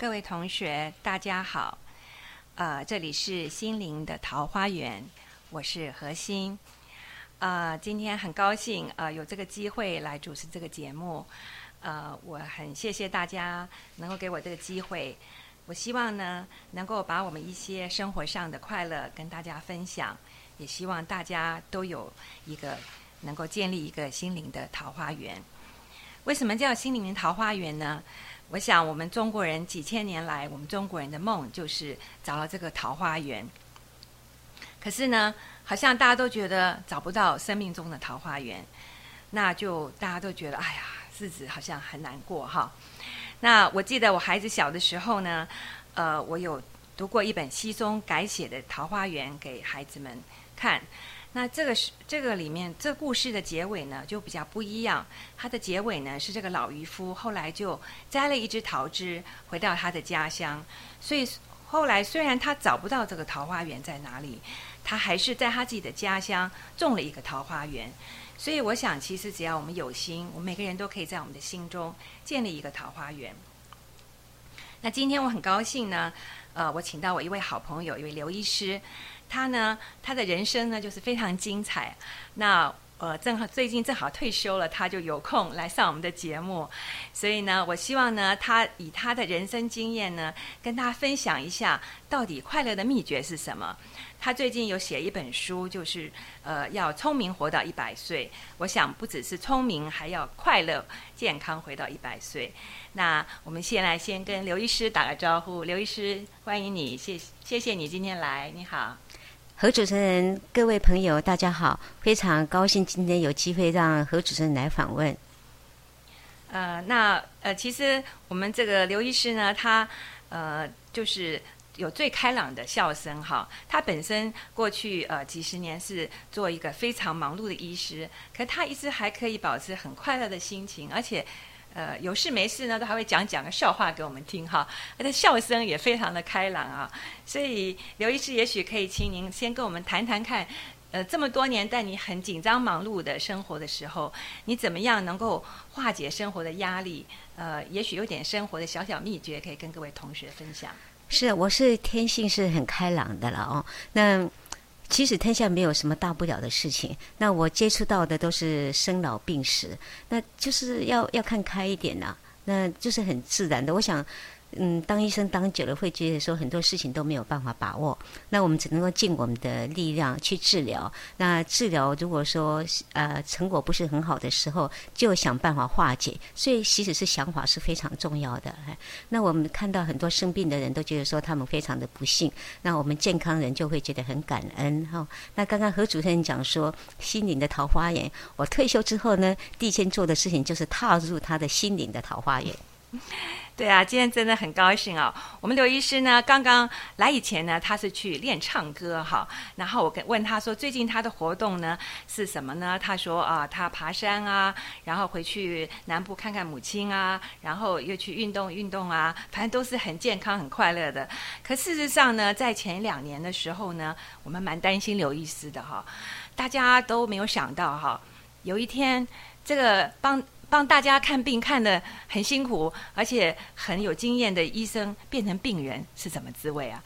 各位同学，大家好。呃，这里是心灵的桃花源，我是何心。呃，今天很高兴呃有这个机会来主持这个节目。呃，我很谢谢大家能够给我这个机会。我希望呢能够把我们一些生活上的快乐跟大家分享，也希望大家都有一个能够建立一个心灵的桃花源。为什么叫心灵的桃花源呢？我想，我们中国人几千年来，我们中国人的梦就是找到这个桃花源。可是呢，好像大家都觉得找不到生命中的桃花源，那就大家都觉得，哎呀，日子好像很难过哈。那我记得我孩子小的时候呢，呃，我有读过一本西宗改写的《桃花源》给孩子们看。那这个是这个里面这故事的结尾呢，就比较不一样。它的结尾呢是这个老渔夫后来就摘了一只桃枝，回到他的家乡。所以后来虽然他找不到这个桃花源在哪里，他还是在他自己的家乡种了一个桃花源。所以我想，其实只要我们有心，我们每个人都可以在我们的心中建立一个桃花源。那今天我很高兴呢，呃，我请到我一位好朋友，一位刘医师。他呢，他的人生呢就是非常精彩。那呃，正好最近正好退休了，他就有空来上我们的节目。所以呢，我希望呢，他以他的人生经验呢，跟大家分享一下，到底快乐的秘诀是什么。他最近有写一本书，就是呃，要聪明活到一百岁。我想不只是聪明，还要快乐、健康回到一百岁。那我们先来先跟刘医师打个招呼。刘医师，欢迎你，谢谢谢你今天来，你好。何主持人，各位朋友，大家好！非常高兴今天有机会让何主持人来访问。呃，那呃，其实我们这个刘医师呢，他呃，就是有最开朗的笑声哈。他本身过去呃几十年是做一个非常忙碌的医师，可他一直还可以保持很快乐的心情，而且。呃，有事没事呢，都还会讲讲个笑话给我们听哈。他的笑声也非常的开朗啊。所以刘医师，也许可以请您先跟我们谈谈看，呃，这么多年在你很紧张忙碌的生活的时候，你怎么样能够化解生活的压力？呃，也许有点生活的小小秘诀可以跟各位同学分享。是，我是天性是很开朗的了哦。那。其实天下没有什么大不了的事情，那我接触到的都是生老病死，那就是要要看开一点呐，那就是很自然的。我想。嗯，当医生当久了，会觉得说很多事情都没有办法把握。那我们只能够尽我们的力量去治疗。那治疗如果说呃成果不是很好的时候，就想办法化解。所以，其实是想法是非常重要的。那我们看到很多生病的人都觉得说他们非常的不幸，那我们健康人就会觉得很感恩哈。那刚刚何主持人讲说心灵的桃花源，我退休之后呢，第一件做的事情就是踏入他的心灵的桃花源。对啊，今天真的很高兴哦。我们刘医师呢，刚刚来以前呢，他是去练唱歌哈。然后我跟问他说，最近他的活动呢是什么呢？他说啊，他爬山啊，然后回去南部看看母亲啊，然后又去运动运动啊，反正都是很健康、很快乐的。可事实上呢，在前两年的时候呢，我们蛮担心刘医师的哈。大家都没有想到哈，有一天这个帮。帮大家看病看的很辛苦，而且很有经验的医生变成病人是什么滋味啊？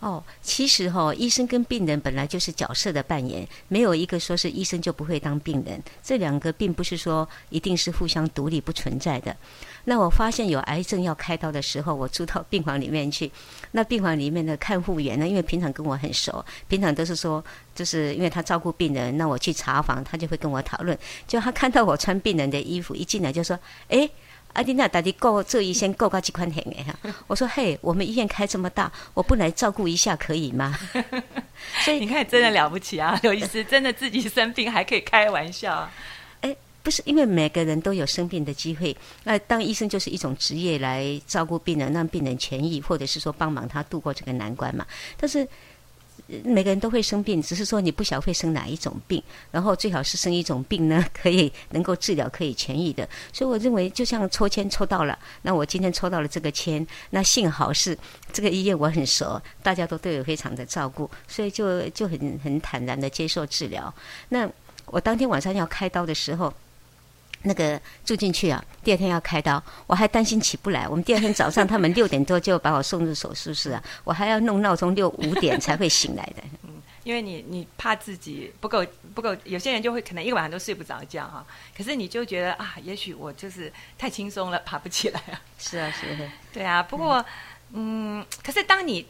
哦，其实哈，医生跟病人本来就是角色的扮演，没有一个说是医生就不会当病人，这两个并不是说一定是互相独立不存在的。那我发现有癌症要开刀的时候，我住到病房里面去。那病房里面的看护员呢，因为平常跟我很熟，平常都是说，就是因为他照顾病人，那我去查房，他就会跟我讨论。就他看到我穿病人的衣服，一进来就说：“哎，阿迪娜，打的够这医生够高几块钱的哈？” 我说：“嘿，我们医院开这么大，我不来照顾一下可以吗？” 所以你看，真的了不起啊，刘医师，真的自己生病还可以开玩笑。不是因为每个人都有生病的机会，那当医生就是一种职业来照顾病人，让病人痊愈，或者是说帮忙他度过这个难关嘛。但是每个人都会生病，只是说你不晓得会生哪一种病，然后最好是生一种病呢，可以能够治疗、可以痊愈的。所以我认为，就像抽签抽到了，那我今天抽到了这个签，那幸好是这个医院我很熟，大家都对我非常的照顾，所以就就很很坦然的接受治疗。那我当天晚上要开刀的时候。那个住进去啊，第二天要开刀，我还担心起不来。我们第二天早上，他们六点多就把我送入手术室啊，我还要弄闹钟六五点才会醒来的。嗯，因为你你怕自己不够不够，有些人就会可能一个晚上都睡不着觉哈。可是你就觉得啊，也许我就是太轻松了，爬不起来啊。是啊，是啊。对啊，不过嗯，可是当你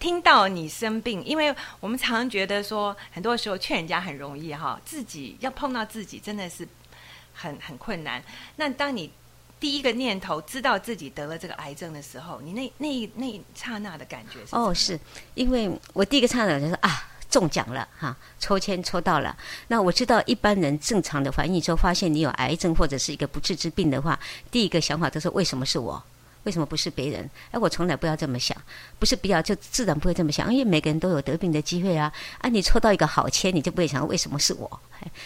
听到你生病，因为我们常常觉得说，很多时候劝人家很容易哈，自己要碰到自己真的是。很很困难。那当你第一个念头知道自己得了这个癌症的时候，你那那那一刹那的感觉是？哦，是因为我第一个刹那就是啊，中奖了哈，抽签抽到了。那我知道一般人正常的反应，之后发现你有癌症或者是一个不治之病的话，第一个想法就是为什么是我？为什么不是别人？哎，我从来不要这么想，不是不要就自然不会这么想，因为每个人都有得病的机会啊。啊，你抽到一个好签，你就不会想为什么是我？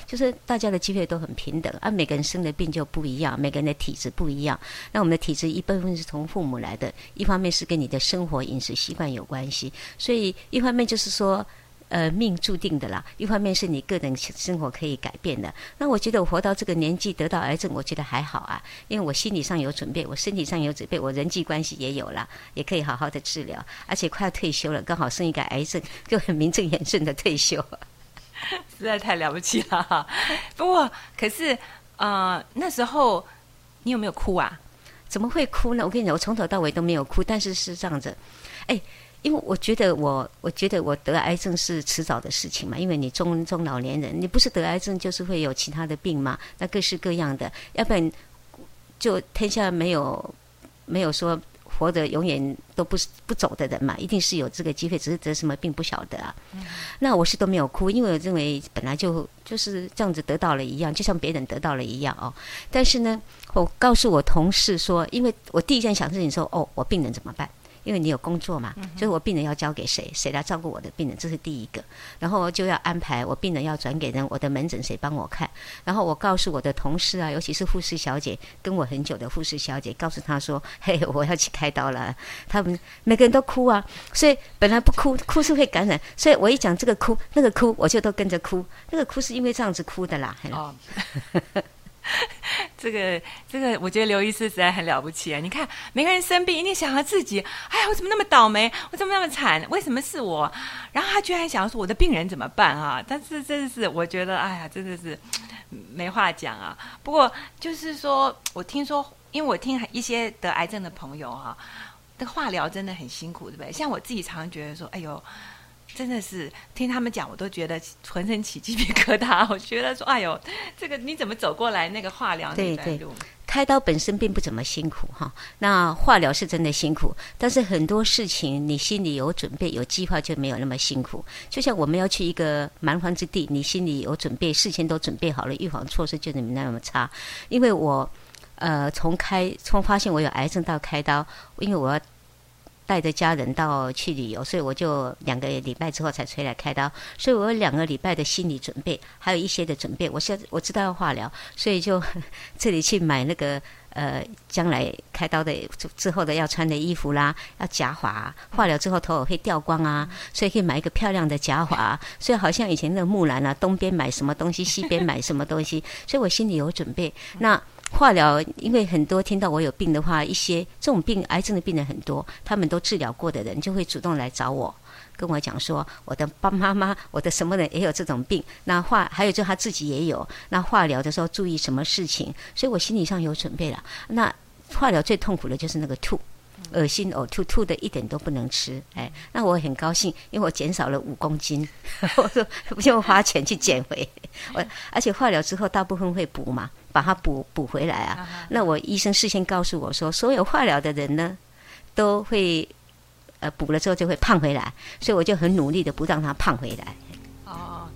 就是大家的机会都很平等，啊，每个人生的病就不一样，每个人的体质不一样。那我们的体质一部分是从父母来的，一方面是跟你的生活饮食习惯有关系，所以一方面就是说。呃，命注定的啦。一方面是你个人生活可以改变的。那我觉得我活到这个年纪得到癌症，我觉得还好啊，因为我心理上有准备，我身体上有准备，我人际关系也有了，也可以好好的治疗。而且快要退休了，刚好生一个癌症，就很名正言顺的退休。实在太了不起了哈！不过，可是呃，那时候你有没有哭啊？怎么会哭呢？我跟你讲，我从头到尾都没有哭，但是是这样子，哎。因为我觉得我，我觉得我得癌症是迟早的事情嘛。因为你中中老年人，你不是得癌症，就是会有其他的病嘛。那各式各样的，要不然就天下没有没有说活得永远都不不走的人嘛。一定是有这个机会，只是得什么病不晓得啊。那我是都没有哭，因为我认为本来就就是这样子得到了一样，就像别人得到了一样哦。但是呢，我告诉我同事说，因为我第一件想事情说，哦，我病人怎么办？因为你有工作嘛，所以我病人要交给谁，谁来照顾我的病人，这是第一个。然后就要安排我病人要转给人，我的门诊谁帮我看。然后我告诉我的同事啊，尤其是护士小姐，跟我很久的护士小姐，告诉她说：“ 嘿，我要去开刀了。”他们每个人都哭啊，所以本来不哭，哭是会感染。所以我一讲这个哭，那个哭，我就都跟着哭。那个哭是因为这样子哭的啦。哦。这 个这个，我觉得刘医师实在很了不起啊！你看，每个人生病一定想到自己，哎呀，我怎么那么倒霉？我怎么那么惨？为什么是我？然后他居然想要说我的病人怎么办啊？但是真的是，我觉得，哎呀，真的是没话讲啊。不过就是说，我听说，因为我听一些得癌症的朋友哈，这个化疗真的很辛苦，对不对？像我自己常常觉得说，哎呦。真的是听他们讲，我都觉得浑身起鸡皮疙瘩。我觉得说，哎呦，这个你怎么走过来那个化疗那段路？开刀本身并不怎么辛苦哈，那化疗是真的辛苦。但是很多事情你心里有准备、有计划，就没有那么辛苦。就像我们要去一个蛮荒之地，你心里有准备，事前都准备好了，预防措施就没那么差。因为我呃，从开从发现我有癌症到开刀，因为我要。带着家人到去旅游，所以我就两个礼拜之后才出来开刀，所以我有两个礼拜的心理准备，还有一些的准备。我现在我知道要化疗，所以就 这里去买那个呃，将来开刀的之后的要穿的衣服啦，要假发，化疗之后头会掉光啊，所以可以买一个漂亮的假发。所以好像以前那个木兰啊，东边买什么东西，西边买什么东西，所以我心里有准备。那。化疗，因为很多听到我有病的话，一些这种病癌症的病人很多，他们都治疗过的人就会主动来找我，跟我讲说，我的爸妈妈，我的什么人也有这种病。那化还有就他自己也有，那化疗的时候注意什么事情？所以我心理上有准备了。那化疗最痛苦的就是那个吐。恶心呕吐吐的一点都不能吃，哎，那我很高兴，因为我减少了五公斤，我说不用花钱去减肥，我而且化疗之后大部分会补嘛，把它补补回来啊。那我医生事先告诉我说，所有化疗的人呢，都会呃补了之后就会胖回来，所以我就很努力的不让他胖回来。哦，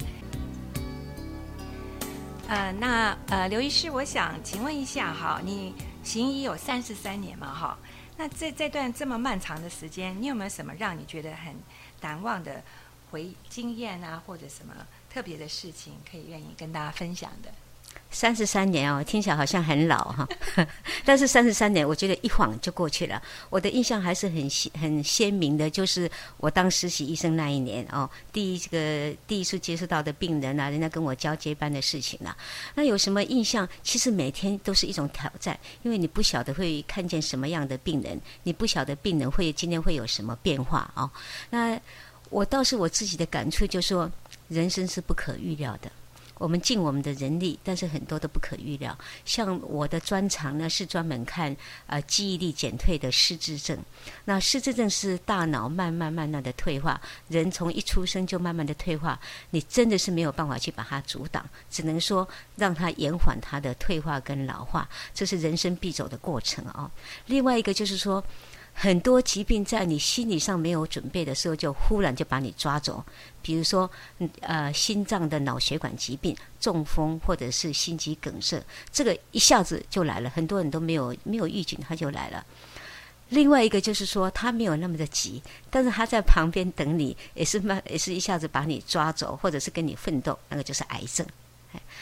呃，那呃，刘医师，我想请问一下哈，你行医有三十三年嘛哈？那这这段这么漫长的时间，你有没有什么让你觉得很难忘的回经验啊，或者什么特别的事情，可以愿意跟大家分享的？三十三年哦，听起来好像很老哈，但是三十三年，我觉得一晃就过去了。我的印象还是很鲜很鲜明的，就是我当实习医生那一年哦，第一这个第一次接触到的病人啊，人家跟我交接班的事情啊，那有什么印象？其实每天都是一种挑战，因为你不晓得会看见什么样的病人，你不晓得病人会今天会有什么变化哦。那我倒是我自己的感触，就说人生是不可预料的。我们尽我们的人力，但是很多都不可预料。像我的专长呢，是专门看呃记忆力减退的失智症。那失智症是大脑慢慢慢慢的退化，人从一出生就慢慢的退化，你真的是没有办法去把它阻挡，只能说让它延缓它的退化跟老化，这是人生必走的过程啊。另外一个就是说。很多疾病在你心理上没有准备的时候，就忽然就把你抓走。比如说，呃，心脏的脑血管疾病、中风或者是心肌梗塞，这个一下子就来了，很多人都没有没有预警，他就来了。另外一个就是说，他没有那么的急，但是他在旁边等你，也是慢，也是一下子把你抓走，或者是跟你奋斗，那个就是癌症。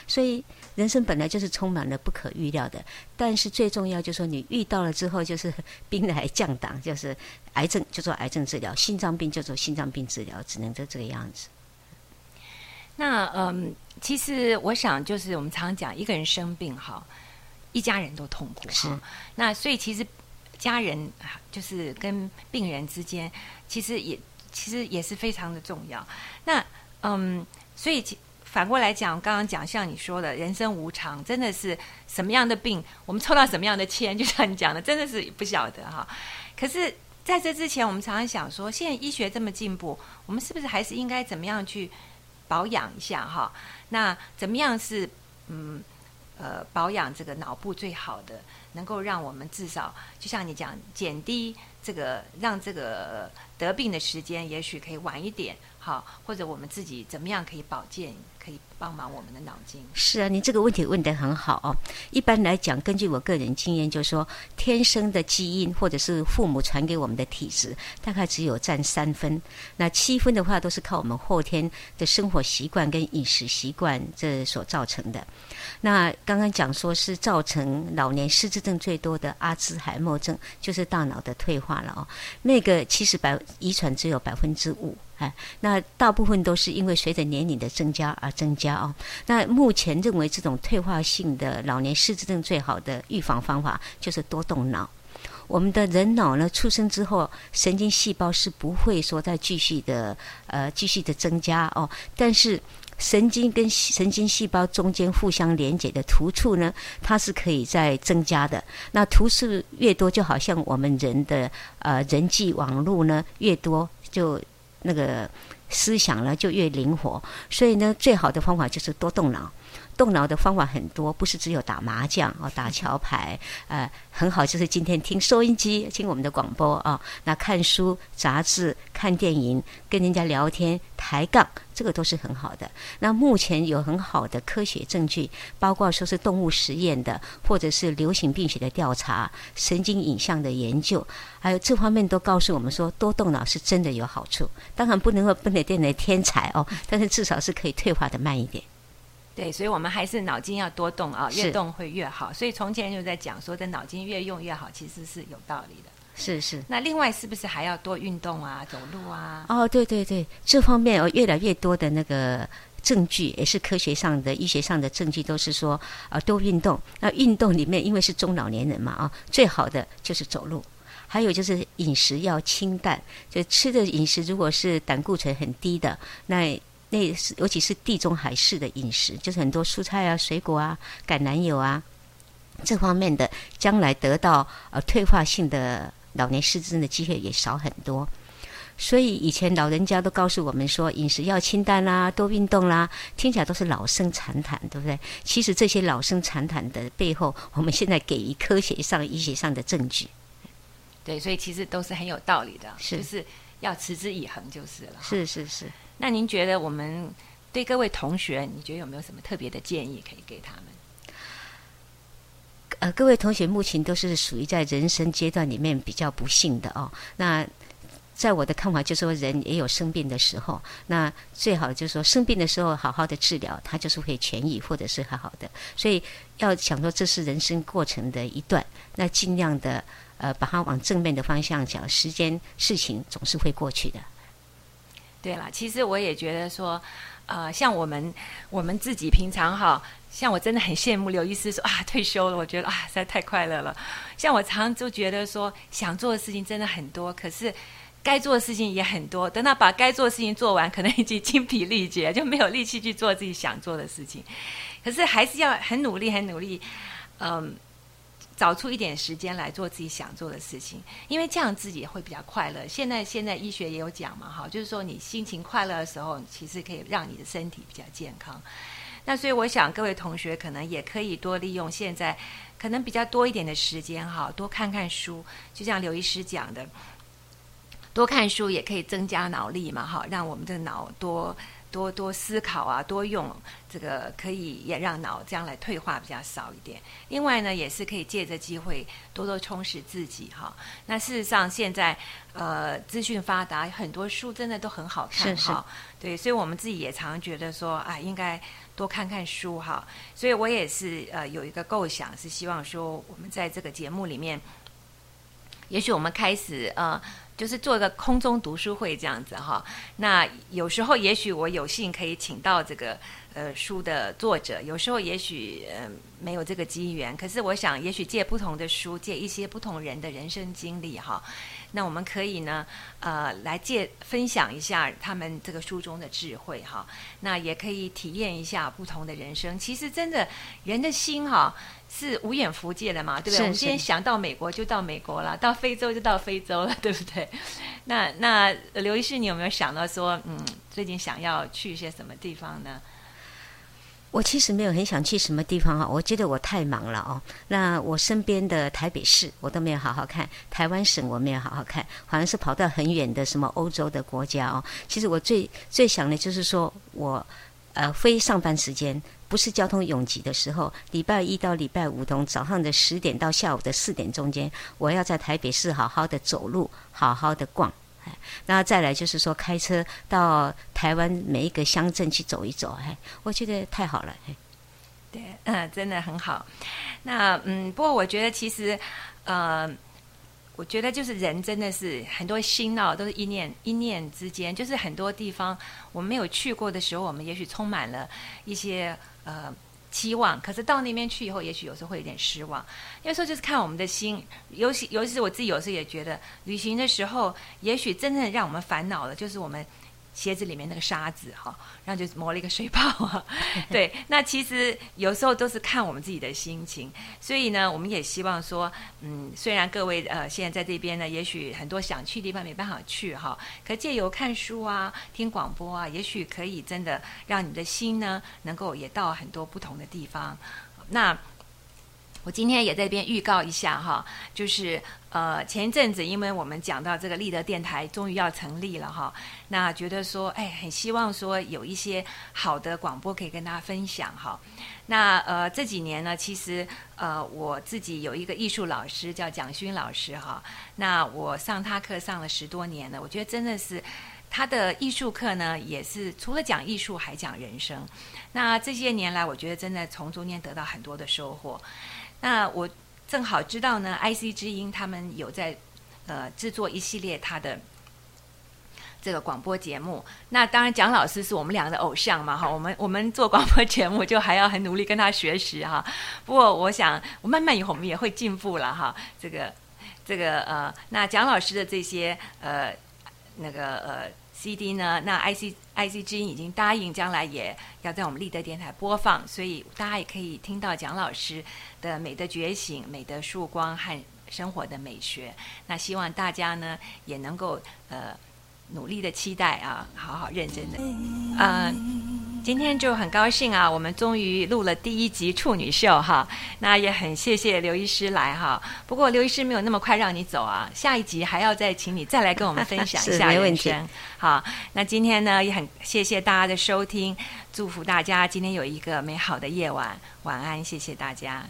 所以人生本来就是充满了不可预料的，但是最重要就是说你遇到了之后，就是 兵来将挡，就是癌症就做癌症治疗，心脏病就做心脏病治疗，只能就这个样子。那嗯，其实我想就是我们常讲一个人生病哈，一家人都痛苦哈。那所以其实家人就是跟病人之间，其实也其实也是非常的重要。那嗯，所以其。反过来讲，刚刚讲像你说的，人生无常，真的是什么样的病，我们抽到什么样的签，就像你讲的，真的是不晓得哈。可是在这之前，我们常常想说，现在医学这么进步，我们是不是还是应该怎么样去保养一下哈？那怎么样是嗯呃保养这个脑部最好的，能够让我们至少就像你讲，减低这个让这个得病的时间，也许可以晚一点。好，或者我们自己怎么样可以保健，可以帮忙我们的脑筋？是啊，你这个问题问得很好哦。一般来讲，根据我个人经验，就是说，天生的基因或者是父母传给我们的体质，大概只有占三分。那七分的话，都是靠我们后天的生活习惯跟饮食习惯这所造成的。那刚刚讲说是造成老年失智症最多的阿兹海默症，就是大脑的退化了哦。那个其实百遗传只有百分之五。哎，那大部分都是因为随着年龄的增加而增加哦。那目前认为这种退化性的老年失智症最好的预防方法就是多动脑。我们的人脑呢，出生之后神经细胞是不会说再继续的呃继续的增加哦，但是神经跟神经细胞中间互相连接的突触呢，它是可以再增加的。那突触越多，就好像我们人的呃人际网络呢越多就。那个思想呢就越灵活，所以呢，最好的方法就是多动脑。动脑的方法很多，不是只有打麻将哦，打桥牌，呃，很好，就是今天听收音机，听我们的广播啊，那看书、杂志、看电影，跟人家聊天、抬杠，这个都是很好的。那目前有很好的科学证据，包括说是动物实验的，或者是流行病学的调查、神经影像的研究，还有这方面都告诉我们说，多动脑是真的有好处。当然不能够不能变成天才哦，但是至少是可以退化的慢一点。对，所以我们还是脑筋要多动啊，越动会越好。所以从前就在讲说，这脑筋越用越好，其实是有道理的。是是。那另外是不是还要多运动啊，走路啊？哦，对对对，这方面有越来越多的那个证据，也是科学上的、医学上的证据，都是说啊，多运动。那运动里面，因为是中老年人嘛啊，最好的就是走路，还有就是饮食要清淡，就吃的饮食如果是胆固醇很低的，那。那是尤其是地中海式的饮食，就是很多蔬菜啊、水果啊、橄榄油啊，这方面的将来得到呃退化性的老年失智症的机会也少很多。所以以前老人家都告诉我们说，饮食要清淡啦，多运动啦，听起来都是老生常谈，对不对？其实这些老生常谈的背后，我们现在给予科学上、医学上的证据。对，所以其实都是很有道理的，是就是要持之以恒就是了。是是是。那您觉得我们对各位同学，你觉得有没有什么特别的建议可以给他们？呃，各位同学目前都是属于在人生阶段里面比较不幸的哦。那在我的看法，就是说人也有生病的时候，那最好就是说生病的时候好好的治疗，他就是会痊愈，或者是好好的。所以要想说这是人生过程的一段，那尽量的呃把它往正面的方向讲，时间事情总是会过去的。对了，其实我也觉得说，呃，像我们我们自己平常哈，像我真的很羡慕刘医师说啊退休了，我觉得啊实在太快乐了。像我常常就觉得说，想做的事情真的很多，可是该做的事情也很多。等到把该做的事情做完，可能已经 精疲力竭，就没有力气去做自己想做的事情。可是还是要很努力，很努力，嗯。找出一点时间来做自己想做的事情，因为这样自己会比较快乐。现在现在医学也有讲嘛，哈，就是说你心情快乐的时候，其实可以让你的身体比较健康。那所以我想各位同学可能也可以多利用现在可能比较多一点的时间，哈，多看看书。就像刘医师讲的，多看书也可以增加脑力嘛，哈，让我们的脑多。多多思考啊，多用这个可以也让脑将来退化比较少一点。另外呢，也是可以借着机会多多充实自己哈。那事实上现在呃资讯发达，很多书真的都很好看哈。对，所以我们自己也常觉得说啊，应该多看看书哈。所以我也是呃有一个构想，是希望说我们在这个节目里面，也许我们开始呃。就是做一个空中读书会这样子哈，那有时候也许我有幸可以请到这个呃书的作者，有时候也许呃没有这个机缘，可是我想也许借不同的书，借一些不同人的人生经历哈。那我们可以呢，呃，来借分享一下他们这个书中的智慧哈。那也可以体验一下不同的人生。其实真的，人的心哈是无远弗届的嘛，对不对？我们今天想到美国就到美国了，到非洲就到非洲了，对不对？那那刘医师，你有没有想到说，嗯，最近想要去一些什么地方呢？我其实没有很想去什么地方啊，我觉得我太忙了哦。那我身边的台北市我都没有好好看，台湾省我没有好好看，好像是跑到很远的什么欧洲的国家哦。其实我最最想的就是说我呃非上班时间不是交通拥挤的时候，礼拜一到礼拜五从早上的十点到下午的四点中间，我要在台北市好好的走路，好好的逛。然后再来就是说，开车到台湾每一个乡镇去走一走，哎，我觉得太好了，哎，对，嗯，真的很好。那嗯，不过我觉得其实，呃，我觉得就是人真的是很多心哦，都是一念一念之间，就是很多地方我们没有去过的时候，我们也许充满了一些呃。期望，可是到那边去以后，也许有时候会有点失望。有时候就是看我们的心，尤其尤其是我自己，有时候也觉得旅行的时候，也许真正让我们烦恼的，就是我们。鞋子里面那个沙子哈，然后就磨了一个水泡啊。对，那其实有时候都是看我们自己的心情。所以呢，我们也希望说，嗯，虽然各位呃现在在这边呢，也许很多想去的地方没办法去哈，可借由看书啊、听广播啊，也许可以真的让你的心呢，能够也到很多不同的地方。那。我今天也在这边预告一下哈，就是呃前一阵子，因为我们讲到这个立德电台终于要成立了哈，那觉得说哎，很希望说有一些好的广播可以跟大家分享哈。那呃这几年呢，其实呃我自己有一个艺术老师叫蒋勋老师哈，那我上他课上了十多年了，我觉得真的是他的艺术课呢，也是除了讲艺术还讲人生。那这些年来，我觉得真的从中间得到很多的收获。那我正好知道呢，IC 之音他们有在呃制作一系列他的这个广播节目。那当然，蒋老师是我们两个的偶像嘛，哈，我们我们做广播节目就还要很努力跟他学习哈。不过我想，我慢慢以后我们也会进步了哈。这个这个呃，那蒋老师的这些呃那个呃。CD 呢？那 IC ICG 已经答应将来也要在我们立德电台播放，所以大家也可以听到蒋老师的美的觉醒、美的曙光和生活的美学。那希望大家呢也能够呃努力的期待啊，好好认真的嗯。今天就很高兴啊，我们终于录了第一集处女秀哈。那也很谢谢刘医师来哈。不过刘医师没有那么快让你走啊，下一集还要再请你再来跟我们分享一下 人生。好，那今天呢也很谢谢大家的收听，祝福大家今天有一个美好的夜晚，晚安，谢谢大家。